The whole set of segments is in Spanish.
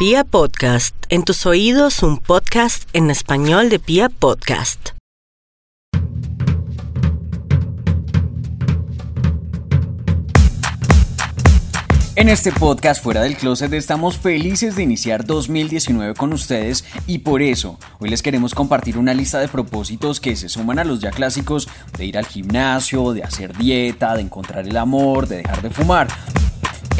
Pia Podcast, en tus oídos un podcast en español de Pia Podcast. En este podcast Fuera del Closet estamos felices de iniciar 2019 con ustedes y por eso hoy les queremos compartir una lista de propósitos que se suman a los ya clásicos de ir al gimnasio, de hacer dieta, de encontrar el amor, de dejar de fumar.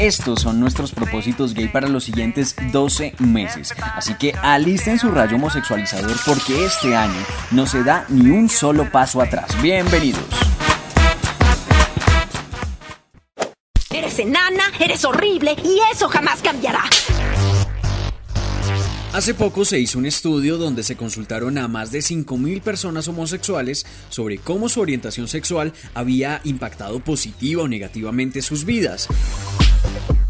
Estos son nuestros propósitos gay para los siguientes 12 meses. Así que alisten su rayo homosexualizador porque este año no se da ni un solo paso atrás. Bienvenidos. Eres enana, eres horrible y eso jamás cambiará. Hace poco se hizo un estudio donde se consultaron a más de 5.000 personas homosexuales sobre cómo su orientación sexual había impactado positiva o negativamente sus vidas.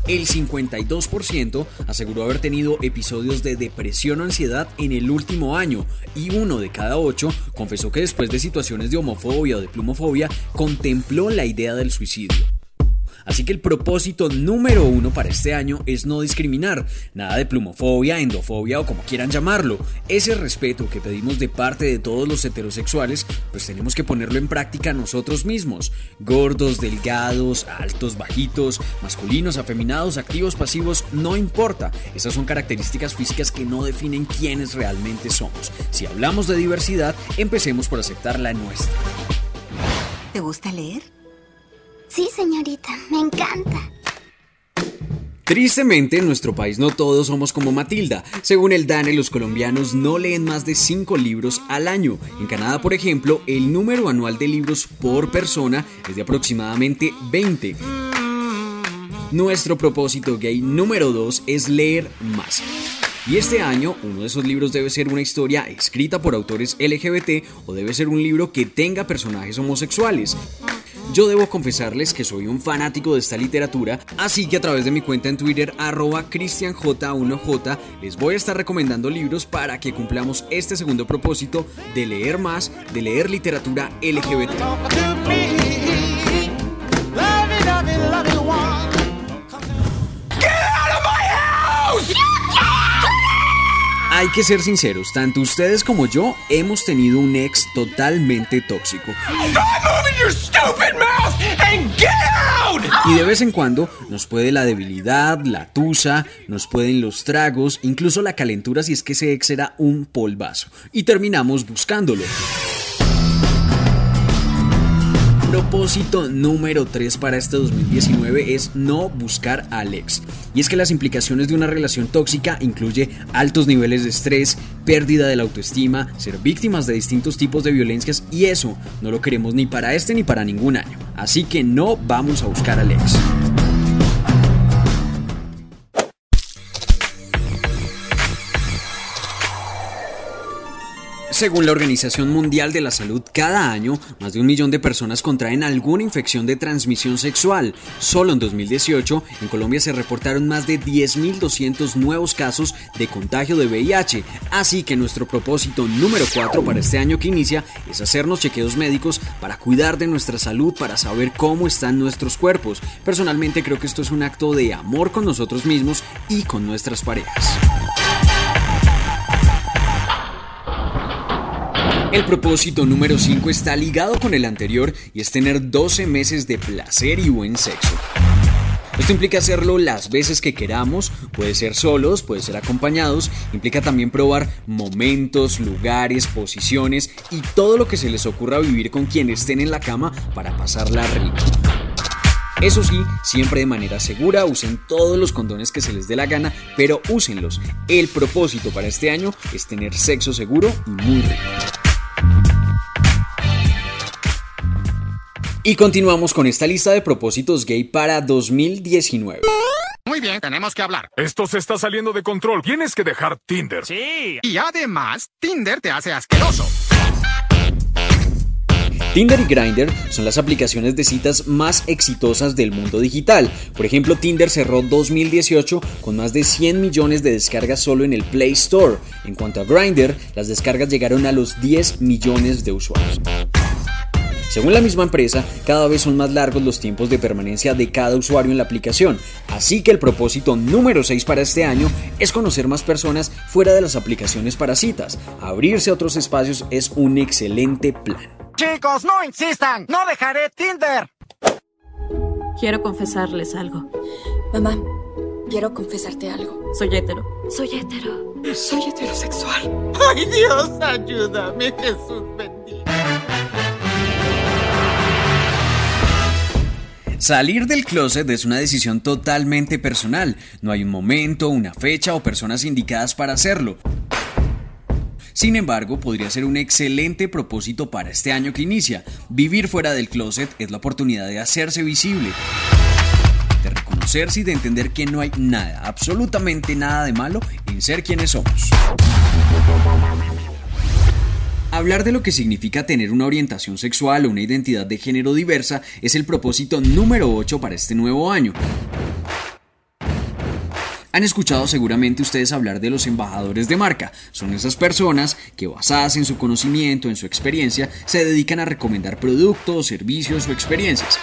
El 52% aseguró haber tenido episodios de depresión o ansiedad en el último año y uno de cada ocho confesó que después de situaciones de homofobia o de plumofobia contempló la idea del suicidio. Así que el propósito número uno para este año es no discriminar, nada de plumofobia, endofobia o como quieran llamarlo. Ese respeto que pedimos de parte de todos los heterosexuales, pues tenemos que ponerlo en práctica nosotros mismos. Gordos, delgados, altos, bajitos, masculinos, afeminados, activos, pasivos, no importa. Esas son características físicas que no definen quiénes realmente somos. Si hablamos de diversidad, empecemos por aceptar la nuestra. ¿Te gusta leer? Sí, señorita, me encanta. Tristemente, en nuestro país no todos somos como Matilda. Según el DANE, los colombianos no leen más de 5 libros al año. En Canadá, por ejemplo, el número anual de libros por persona es de aproximadamente 20. Nuestro propósito gay número 2 es leer más. Y este año, uno de esos libros debe ser una historia escrita por autores LGBT o debe ser un libro que tenga personajes homosexuales. Yo debo confesarles que soy un fanático de esta literatura, así que a través de mi cuenta en Twitter, arroba cristianj1j, les voy a estar recomendando libros para que cumplamos este segundo propósito de leer más, de leer literatura LGBT. Hay que ser sinceros, tanto ustedes como yo hemos tenido un ex totalmente tóxico. Y de vez en cuando nos puede la debilidad, la tusa, nos pueden los tragos, incluso la calentura si es que ese ex era un polvazo. Y terminamos buscándolo propósito número 3 para este 2019 es no buscar a Alex. Y es que las implicaciones de una relación tóxica incluye altos niveles de estrés, pérdida de la autoestima, ser víctimas de distintos tipos de violencias y eso no lo queremos ni para este ni para ningún año. Así que no vamos a buscar a Alex. Según la Organización Mundial de la Salud, cada año más de un millón de personas contraen alguna infección de transmisión sexual. Solo en 2018, en Colombia se reportaron más de 10.200 nuevos casos de contagio de VIH. Así que nuestro propósito número 4 para este año que inicia es hacernos chequeos médicos para cuidar de nuestra salud, para saber cómo están nuestros cuerpos. Personalmente creo que esto es un acto de amor con nosotros mismos y con nuestras parejas. El propósito número 5 está ligado con el anterior y es tener 12 meses de placer y buen sexo. Esto implica hacerlo las veces que queramos, puede ser solos, puede ser acompañados, implica también probar momentos, lugares, posiciones y todo lo que se les ocurra vivir con quien estén en la cama para pasarla rico. Eso sí, siempre de manera segura, usen todos los condones que se les dé la gana, pero úsenlos. El propósito para este año es tener sexo seguro y muy rico. Y continuamos con esta lista de propósitos gay para 2019. Muy bien, tenemos que hablar. Esto se está saliendo de control. Tienes que dejar Tinder. Sí. Y además, Tinder te hace asqueroso. Tinder y Grindr son las aplicaciones de citas más exitosas del mundo digital. Por ejemplo, Tinder cerró 2018 con más de 100 millones de descargas solo en el Play Store. En cuanto a Grindr, las descargas llegaron a los 10 millones de usuarios. Según la misma empresa, cada vez son más largos los tiempos de permanencia de cada usuario en la aplicación, así que el propósito número 6 para este año es conocer más personas fuera de las aplicaciones para citas. Abrirse a otros espacios es un excelente plan. Chicos, no insistan. No dejaré Tinder. Quiero confesarles algo. Mamá, quiero confesarte algo. Soy hetero. Soy hetero. Soy heterosexual. Ay, Dios, ayúdame, Jesús bendito. Salir del closet es una decisión totalmente personal. No hay un momento, una fecha o personas indicadas para hacerlo. Sin embargo, podría ser un excelente propósito para este año que inicia. Vivir fuera del closet es la oportunidad de hacerse visible, de reconocerse y de entender que no hay nada, absolutamente nada de malo en ser quienes somos. Hablar de lo que significa tener una orientación sexual o una identidad de género diversa es el propósito número 8 para este nuevo año. Han escuchado seguramente ustedes hablar de los embajadores de marca. Son esas personas que basadas en su conocimiento, en su experiencia, se dedican a recomendar productos, servicios o experiencias.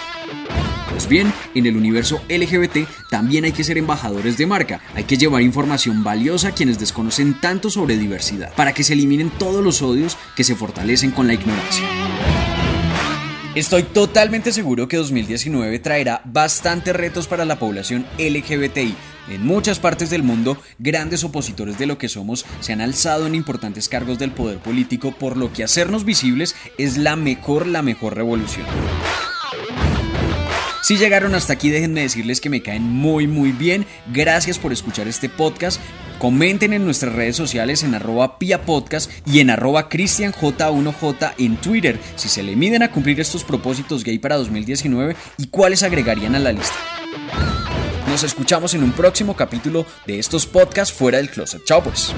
Pues bien, en el universo LGBT también hay que ser embajadores de marca, hay que llevar información valiosa a quienes desconocen tanto sobre diversidad, para que se eliminen todos los odios que se fortalecen con la ignorancia. Estoy totalmente seguro que 2019 traerá bastantes retos para la población LGBTI. En muchas partes del mundo, grandes opositores de lo que somos se han alzado en importantes cargos del poder político, por lo que hacernos visibles es la mejor, la mejor revolución. Si llegaron hasta aquí, déjenme decirles que me caen muy muy bien. Gracias por escuchar este podcast. Comenten en nuestras redes sociales en arroba Pia Podcast y en arroba CristianJ1J en Twitter si se le miden a cumplir estos propósitos gay para 2019 y cuáles agregarían a la lista. Nos escuchamos en un próximo capítulo de estos podcasts fuera del closet. Chao pues.